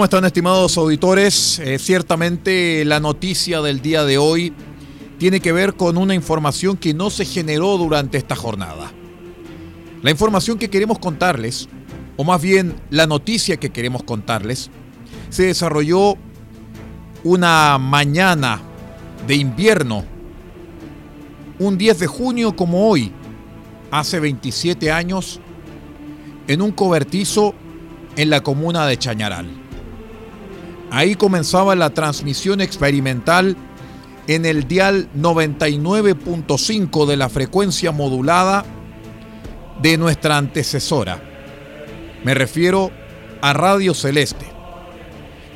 ¿Cómo están estimados auditores? Eh, ciertamente la noticia del día de hoy tiene que ver con una información que no se generó durante esta jornada. La información que queremos contarles, o más bien la noticia que queremos contarles, se desarrolló una mañana de invierno, un 10 de junio como hoy, hace 27 años, en un cobertizo en la comuna de Chañaral. Ahí comenzaba la transmisión experimental en el dial 99.5 de la frecuencia modulada de nuestra antecesora. Me refiero a Radio Celeste,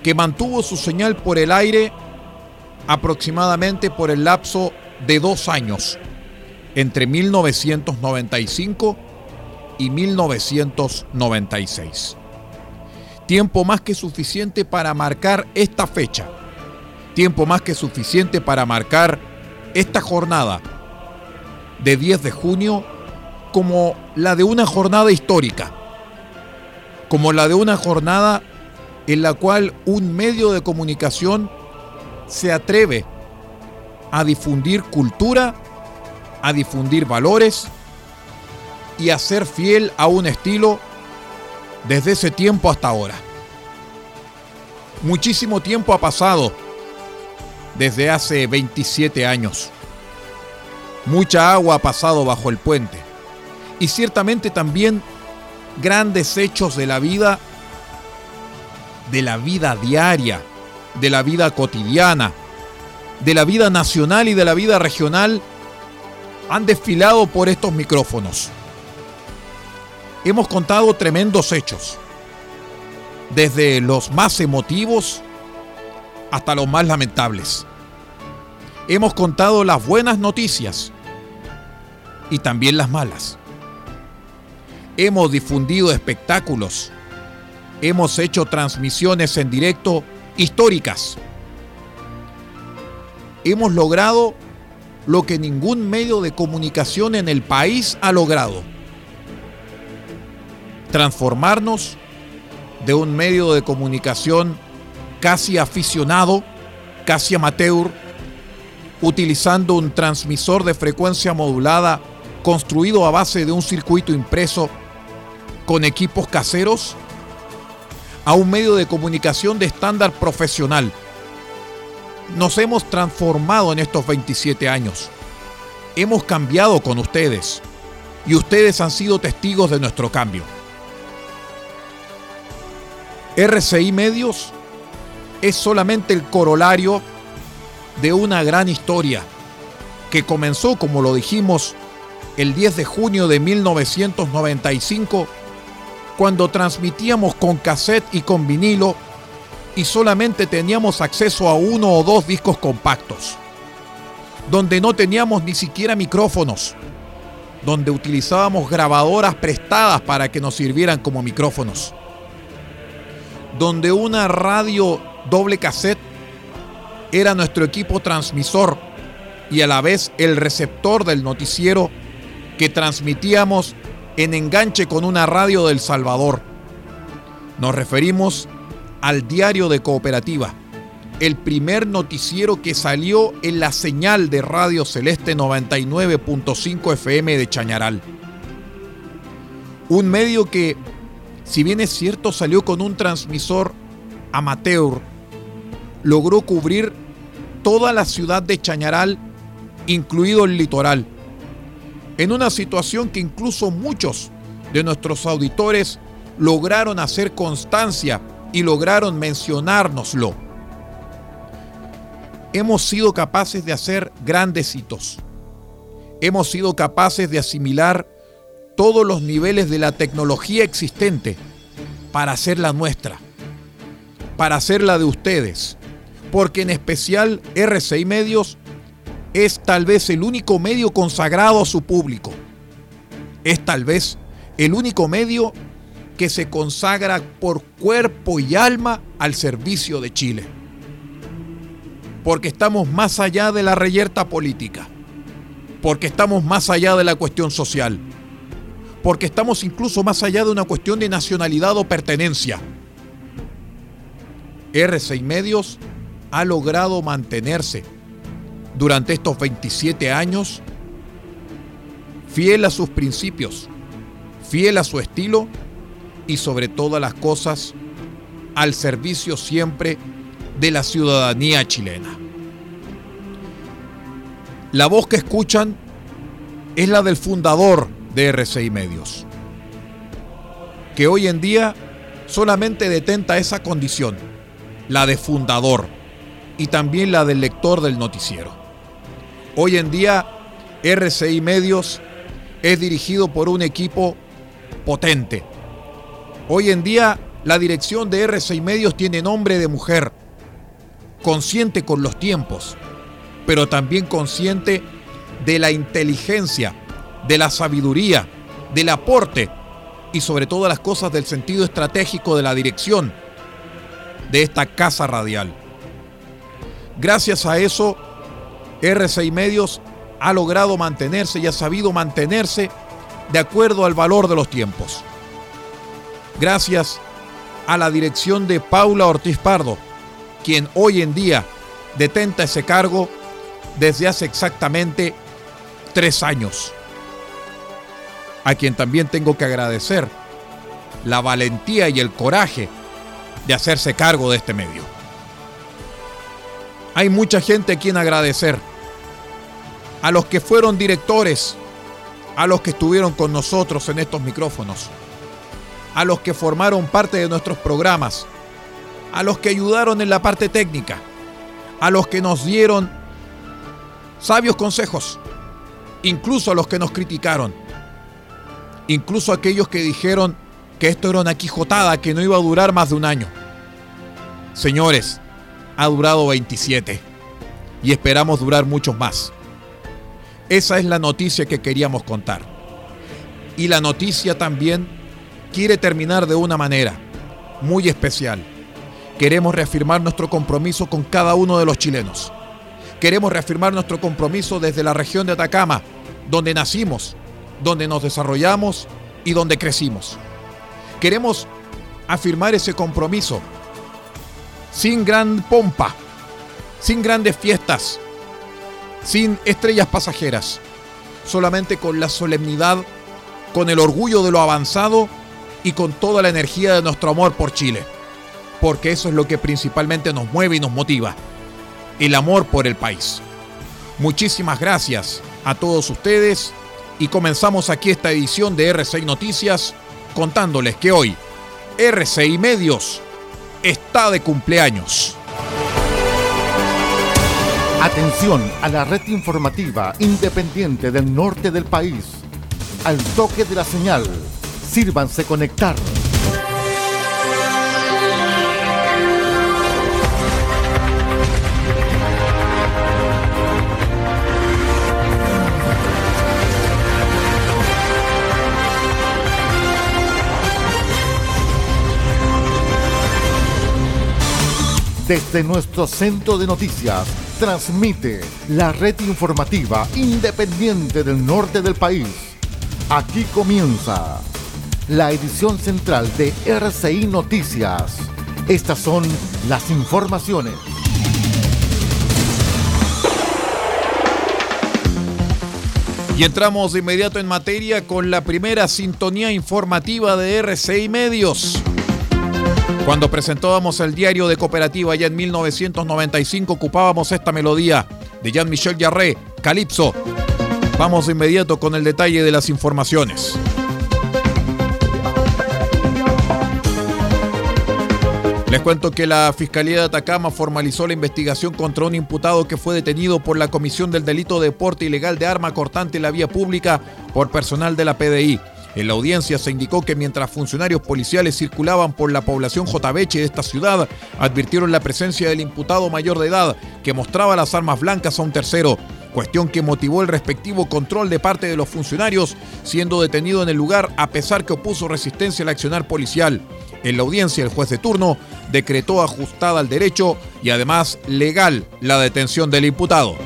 que mantuvo su señal por el aire aproximadamente por el lapso de dos años, entre 1995 y 1996 tiempo más que suficiente para marcar esta fecha, tiempo más que suficiente para marcar esta jornada de 10 de junio como la de una jornada histórica, como la de una jornada en la cual un medio de comunicación se atreve a difundir cultura, a difundir valores y a ser fiel a un estilo desde ese tiempo hasta ahora. Muchísimo tiempo ha pasado desde hace 27 años. Mucha agua ha pasado bajo el puente. Y ciertamente también grandes hechos de la vida, de la vida diaria, de la vida cotidiana, de la vida nacional y de la vida regional, han desfilado por estos micrófonos hemos contado tremendos hechos, desde los más emotivos hasta los más lamentables. Hemos contado las buenas noticias y también las malas. Hemos difundido espectáculos. Hemos hecho transmisiones en directo históricas. Hemos logrado lo que ningún medio de comunicación en el país ha logrado transformarnos de un medio de comunicación casi aficionado, casi amateur, utilizando un transmisor de frecuencia modulada construido a base de un circuito impreso con equipos caseros, a un medio de comunicación de estándar profesional. Nos hemos transformado en estos 27 años. Hemos cambiado con ustedes y ustedes han sido testigos de nuestro cambio. RCI Medios es solamente el corolario de una gran historia que comenzó, como lo dijimos, el 10 de junio de 1995, cuando transmitíamos con cassette y con vinilo y solamente teníamos acceso a uno o dos discos compactos, donde no teníamos ni siquiera micrófonos, donde utilizábamos grabadoras prestadas para que nos sirvieran como micrófonos donde una radio doble cassette era nuestro equipo transmisor y a la vez el receptor del noticiero que transmitíamos en enganche con una radio del Salvador. Nos referimos al Diario de Cooperativa, el primer noticiero que salió en la señal de Radio Celeste 99.5 FM de Chañaral. Un medio que si bien es cierto salió con un transmisor amateur, logró cubrir toda la ciudad de Chañaral, incluido el litoral, en una situación que incluso muchos de nuestros auditores lograron hacer constancia y lograron mencionárnoslo. Hemos sido capaces de hacer grandes hitos. Hemos sido capaces de asimilar todos los niveles de la tecnología existente para hacerla nuestra, para hacerla de ustedes, porque en especial RCI Medios es tal vez el único medio consagrado a su público. Es tal vez el único medio que se consagra por cuerpo y alma al servicio de Chile. Porque estamos más allá de la reyerta política. Porque estamos más allá de la cuestión social. Porque estamos incluso más allá de una cuestión de nacionalidad o pertenencia. R6 Medios ha logrado mantenerse durante estos 27 años fiel a sus principios, fiel a su estilo y sobre todas las cosas al servicio siempre de la ciudadanía chilena. La voz que escuchan es la del fundador de RCI Medios, que hoy en día solamente detenta esa condición, la de fundador y también la del lector del noticiero. Hoy en día, RCI Medios es dirigido por un equipo potente. Hoy en día, la dirección de RCI Medios tiene nombre de mujer, consciente con los tiempos, pero también consciente de la inteligencia, de la sabiduría, del aporte y sobre todas las cosas del sentido estratégico de la dirección de esta casa radial. Gracias a eso, R6 Medios ha logrado mantenerse y ha sabido mantenerse de acuerdo al valor de los tiempos. Gracias a la dirección de Paula Ortiz Pardo, quien hoy en día detenta ese cargo desde hace exactamente tres años. A quien también tengo que agradecer la valentía y el coraje de hacerse cargo de este medio. Hay mucha gente a quien agradecer. A los que fueron directores, a los que estuvieron con nosotros en estos micrófonos, a los que formaron parte de nuestros programas, a los que ayudaron en la parte técnica, a los que nos dieron sabios consejos, incluso a los que nos criticaron, incluso aquellos que dijeron que esto era una quijotada que no iba a durar más de un año. Señores, ha durado 27 y esperamos durar muchos más. Esa es la noticia que queríamos contar. Y la noticia también quiere terminar de una manera muy especial. Queremos reafirmar nuestro compromiso con cada uno de los chilenos. Queremos reafirmar nuestro compromiso desde la región de Atacama, donde nacimos, donde nos desarrollamos y donde crecimos. Queremos afirmar ese compromiso sin gran pompa, sin grandes fiestas, sin estrellas pasajeras, solamente con la solemnidad, con el orgullo de lo avanzado y con toda la energía de nuestro amor por Chile, porque eso es lo que principalmente nos mueve y nos motiva, el amor por el país. Muchísimas gracias a todos ustedes y comenzamos aquí esta edición de R6 Noticias contándoles que hoy R6 Medios está de cumpleaños. Atención a la red informativa independiente del norte del país. Al toque de la señal, sírvanse conectar. Desde nuestro centro de noticias, transmite la red informativa independiente del norte del país. Aquí comienza la edición central de RCI Noticias. Estas son las informaciones. Y entramos de inmediato en materia con la primera sintonía informativa de RCI Medios. Cuando presentábamos el diario de cooperativa ya en 1995 ocupábamos esta melodía de Jean-Michel Jarre, Calypso. Vamos de inmediato con el detalle de las informaciones. Les cuento que la Fiscalía de Atacama formalizó la investigación contra un imputado que fue detenido por la Comisión del Delito de Deporte Ilegal de Arma Cortante en la Vía Pública por personal de la PDI. En la audiencia se indicó que mientras funcionarios policiales circulaban por la población Jotabeche de esta ciudad, advirtieron la presencia del imputado mayor de edad que mostraba las armas blancas a un tercero, cuestión que motivó el respectivo control de parte de los funcionarios, siendo detenido en el lugar a pesar que opuso resistencia al accionar policial. En la audiencia, el juez de turno decretó ajustada al derecho y además legal la detención del imputado.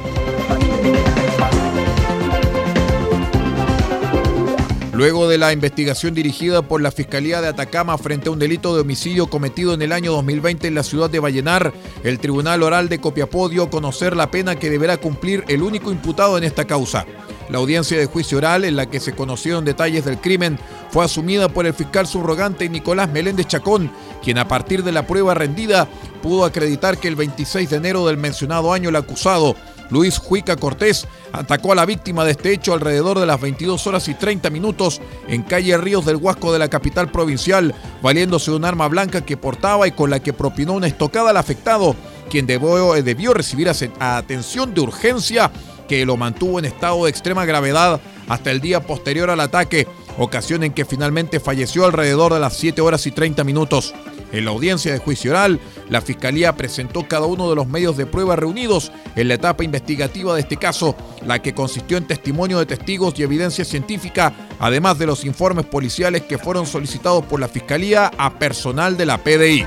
Luego de la investigación dirigida por la Fiscalía de Atacama frente a un delito de homicidio cometido en el año 2020 en la ciudad de Vallenar, el Tribunal Oral de Copiapó dio a conocer la pena que deberá cumplir el único imputado en esta causa. La audiencia de juicio oral, en la que se conocieron detalles del crimen, fue asumida por el fiscal subrogante Nicolás Meléndez Chacón, quien a partir de la prueba rendida pudo acreditar que el 26 de enero del mencionado año el acusado Luis Juica Cortés atacó a la víctima de este hecho alrededor de las 22 horas y 30 minutos en calle Ríos del Huasco de la capital provincial, valiéndose de un arma blanca que portaba y con la que propinó una estocada al afectado, quien debió, eh, debió recibir atención de urgencia que lo mantuvo en estado de extrema gravedad hasta el día posterior al ataque, ocasión en que finalmente falleció alrededor de las 7 horas y 30 minutos. En la audiencia de juicio oral, la Fiscalía presentó cada uno de los medios de prueba reunidos en la etapa investigativa de este caso, la que consistió en testimonio de testigos y evidencia científica, además de los informes policiales que fueron solicitados por la Fiscalía a personal de la PDI.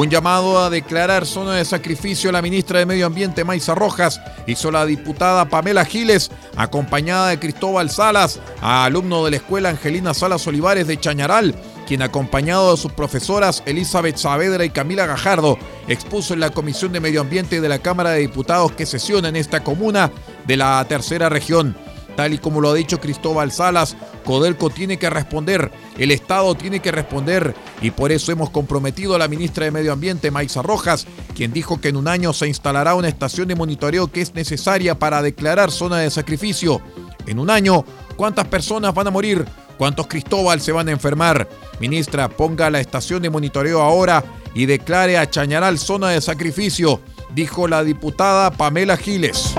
Un llamado a declarar zona de sacrificio la ministra de Medio Ambiente, Maisa Rojas, hizo la diputada Pamela Giles, acompañada de Cristóbal Salas, a alumno de la escuela Angelina Salas Olivares de Chañaral, quien acompañado de sus profesoras Elizabeth Saavedra y Camila Gajardo, expuso en la Comisión de Medio Ambiente de la Cámara de Diputados que sesiona en esta comuna de la tercera región. Tal y como lo ha dicho Cristóbal Salas, Codelco tiene que responder, el Estado tiene que responder y por eso hemos comprometido a la ministra de Medio Ambiente, Maisa Rojas, quien dijo que en un año se instalará una estación de monitoreo que es necesaria para declarar zona de sacrificio. En un año, ¿cuántas personas van a morir? ¿Cuántos Cristóbal se van a enfermar? Ministra, ponga la estación de monitoreo ahora y declare a Chañaral zona de sacrificio, dijo la diputada Pamela Giles.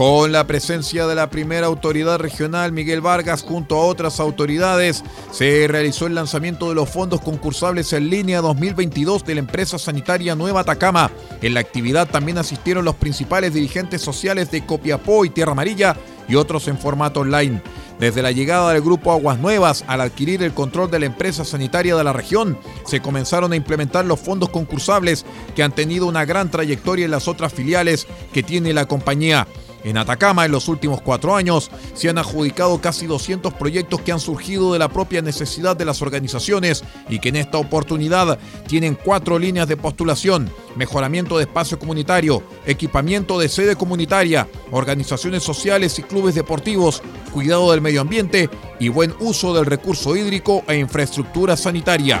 Con la presencia de la primera autoridad regional, Miguel Vargas, junto a otras autoridades, se realizó el lanzamiento de los fondos concursables en línea 2022 de la empresa sanitaria Nueva Atacama. En la actividad también asistieron los principales dirigentes sociales de Copiapó y Tierra Amarilla y otros en formato online. Desde la llegada del grupo Aguas Nuevas al adquirir el control de la empresa sanitaria de la región, se comenzaron a implementar los fondos concursables que han tenido una gran trayectoria en las otras filiales que tiene la compañía. En Atacama, en los últimos cuatro años, se han adjudicado casi 200 proyectos que han surgido de la propia necesidad de las organizaciones y que en esta oportunidad tienen cuatro líneas de postulación, mejoramiento de espacio comunitario, equipamiento de sede comunitaria, organizaciones sociales y clubes deportivos, cuidado del medio ambiente y buen uso del recurso hídrico e infraestructura sanitaria.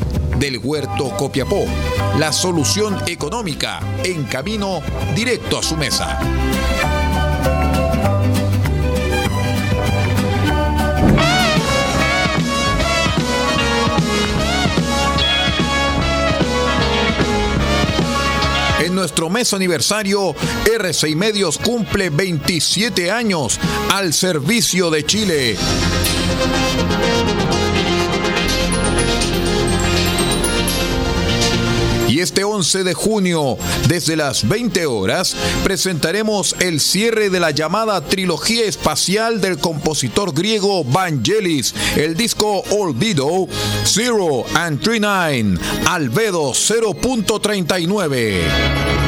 del Huerto Copiapó. La solución económica en camino directo a su mesa. En nuestro mes aniversario, RCI Medios cumple 27 años al servicio de Chile. 11 de junio, desde las 20 horas, presentaremos el cierre de la llamada trilogía espacial del compositor griego Vangelis, el disco Olvido, Zero and 39, Albedo 0.39.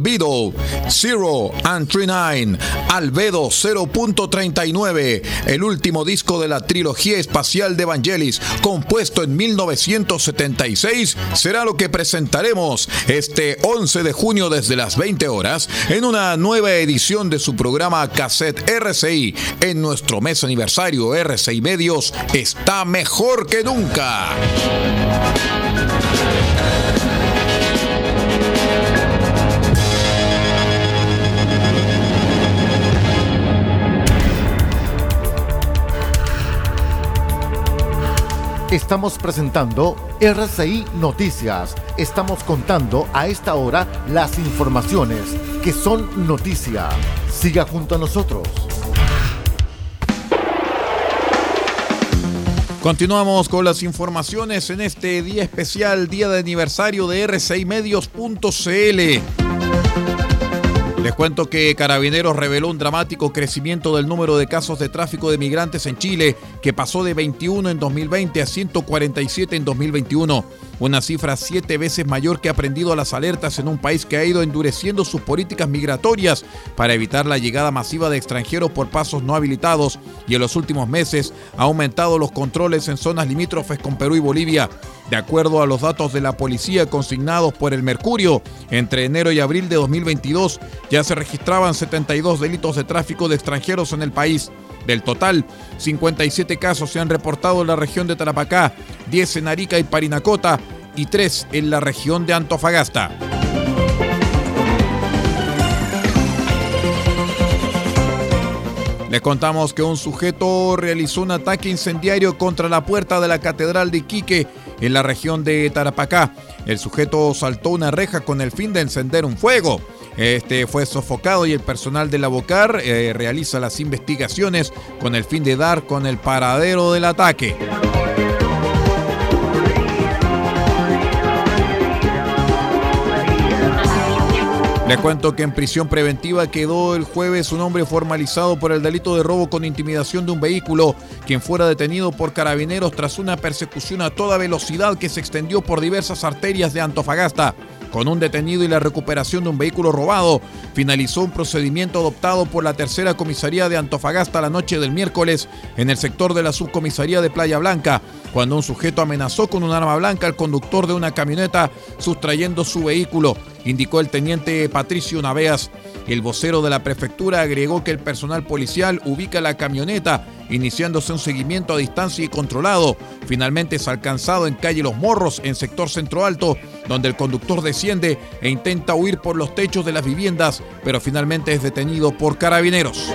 Olvido, Zero and 39, Albedo 0.39, el último disco de la trilogía espacial de Vangelis, compuesto en 1976, será lo que presentaremos este 11 de junio desde las 20 horas en una nueva edición de su programa Cassette RCI. En nuestro mes aniversario RCI Medios está mejor que nunca. Estamos presentando RCI Noticias. Estamos contando a esta hora las informaciones que son noticia. Siga junto a nosotros. Continuamos con las informaciones en este día especial, día de aniversario de RCI Medios.cl. Les cuento que Carabineros reveló un dramático crecimiento del número de casos de tráfico de migrantes en Chile, que pasó de 21 en 2020 a 147 en 2021 una cifra siete veces mayor que ha prendido las alertas en un país que ha ido endureciendo sus políticas migratorias para evitar la llegada masiva de extranjeros por pasos no habilitados y en los últimos meses ha aumentado los controles en zonas limítrofes con Perú y Bolivia. De acuerdo a los datos de la policía consignados por el Mercurio, entre enero y abril de 2022 ya se registraban 72 delitos de tráfico de extranjeros en el país. Del total, 57 casos se han reportado en la región de Tarapacá, 10 en Arica y Parinacota y 3 en la región de Antofagasta. Les contamos que un sujeto realizó un ataque incendiario contra la puerta de la Catedral de Iquique en la región de Tarapacá. El sujeto saltó una reja con el fin de encender un fuego. Este fue sofocado y el personal de la Bocar eh, realiza las investigaciones con el fin de dar con el paradero del ataque. Les cuento que en prisión preventiva quedó el jueves un hombre formalizado por el delito de robo con intimidación de un vehículo, quien fuera detenido por carabineros tras una persecución a toda velocidad que se extendió por diversas arterias de Antofagasta. Con un detenido y la recuperación de un vehículo robado, finalizó un procedimiento adoptado por la tercera comisaría de Antofagasta la noche del miércoles en el sector de la subcomisaría de Playa Blanca, cuando un sujeto amenazó con un arma blanca al conductor de una camioneta sustrayendo su vehículo, indicó el teniente Patricio Naveas. El vocero de la prefectura agregó que el personal policial ubica la camioneta, iniciándose un seguimiento a distancia y controlado. Finalmente es alcanzado en calle Los Morros, en sector centro alto, donde el conductor desciende e intenta huir por los techos de las viviendas, pero finalmente es detenido por carabineros.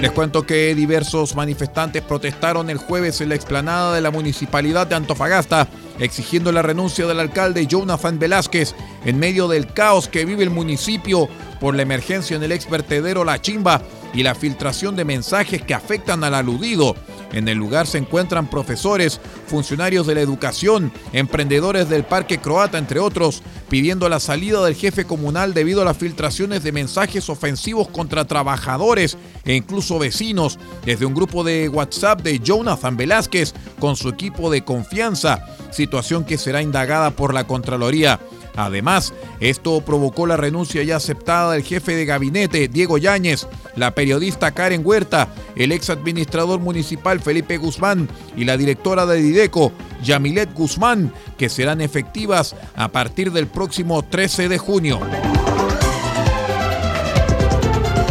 Les cuento que diversos manifestantes protestaron el jueves en la explanada de la municipalidad de Antofagasta, exigiendo la renuncia del alcalde Jonathan Velázquez en medio del caos que vive el municipio por la emergencia en el ex vertedero La Chimba y la filtración de mensajes que afectan al aludido. En el lugar se encuentran profesores, funcionarios de la educación, emprendedores del Parque Croata, entre otros, pidiendo la salida del jefe comunal debido a las filtraciones de mensajes ofensivos contra trabajadores e incluso vecinos desde un grupo de WhatsApp de Jonathan Velázquez con su equipo de confianza, situación que será indagada por la Contraloría. Además, esto provocó la renuncia ya aceptada del jefe de gabinete, Diego Yáñez, la periodista Karen Huerta, el ex administrador municipal Felipe Guzmán y la directora de Dideco, Yamilet Guzmán, que serán efectivas a partir del próximo 13 de junio.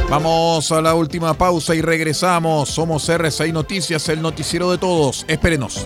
Vamos a la última pausa y regresamos. Somos RCI Noticias, el noticiero de todos. Espérenos.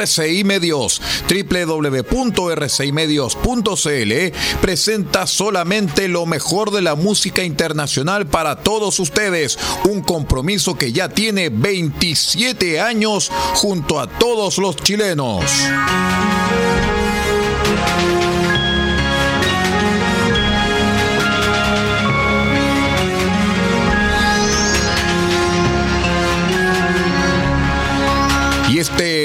RCI Medios, www.rcimedios.cl, presenta solamente lo mejor de la música internacional para todos ustedes. Un compromiso que ya tiene 27 años junto a todos los chilenos.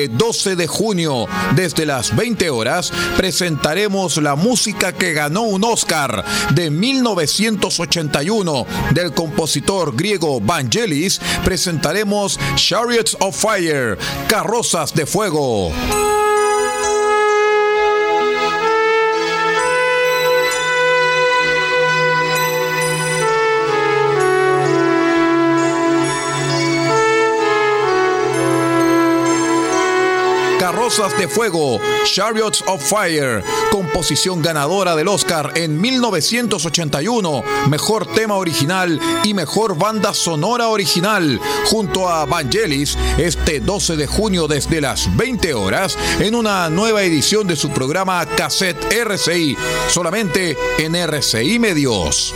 Este 12 de junio, desde las 20 horas, presentaremos la música que ganó un Oscar de 1981 del compositor griego Vangelis. Presentaremos Chariots of Fire, Carrozas de Fuego. Carrozas de Fuego, Chariots of Fire, composición ganadora del Oscar en 1981, mejor tema original y mejor banda sonora original, junto a Vangelis, este 12 de junio desde las 20 horas, en una nueva edición de su programa Cassette RCI, solamente en RCI Medios.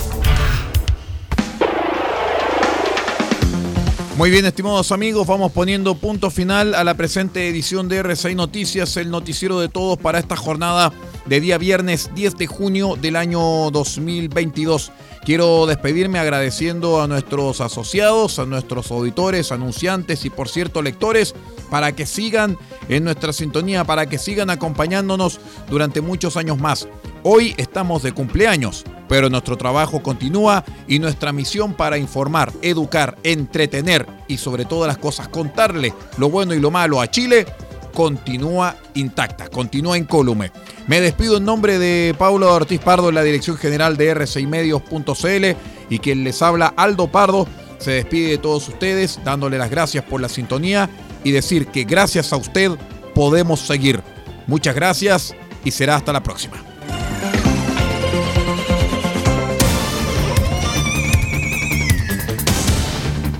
Muy bien, estimados amigos, vamos poniendo punto final a la presente edición de RCI Noticias, el noticiero de todos para esta jornada de día viernes 10 de junio del año 2022. Quiero despedirme agradeciendo a nuestros asociados, a nuestros auditores, anunciantes y por cierto lectores para que sigan en nuestra sintonía, para que sigan acompañándonos durante muchos años más. Hoy estamos de cumpleaños, pero nuestro trabajo continúa y nuestra misión para informar, educar, entretener y sobre todas las cosas contarle lo bueno y lo malo a Chile continúa intacta, continúa incólume. Me despido en nombre de Paulo Ortiz Pardo en la dirección general de r6medios.cl y quien les habla Aldo Pardo se despide de todos ustedes dándole las gracias por la sintonía y decir que gracias a usted podemos seguir. Muchas gracias y será hasta la próxima.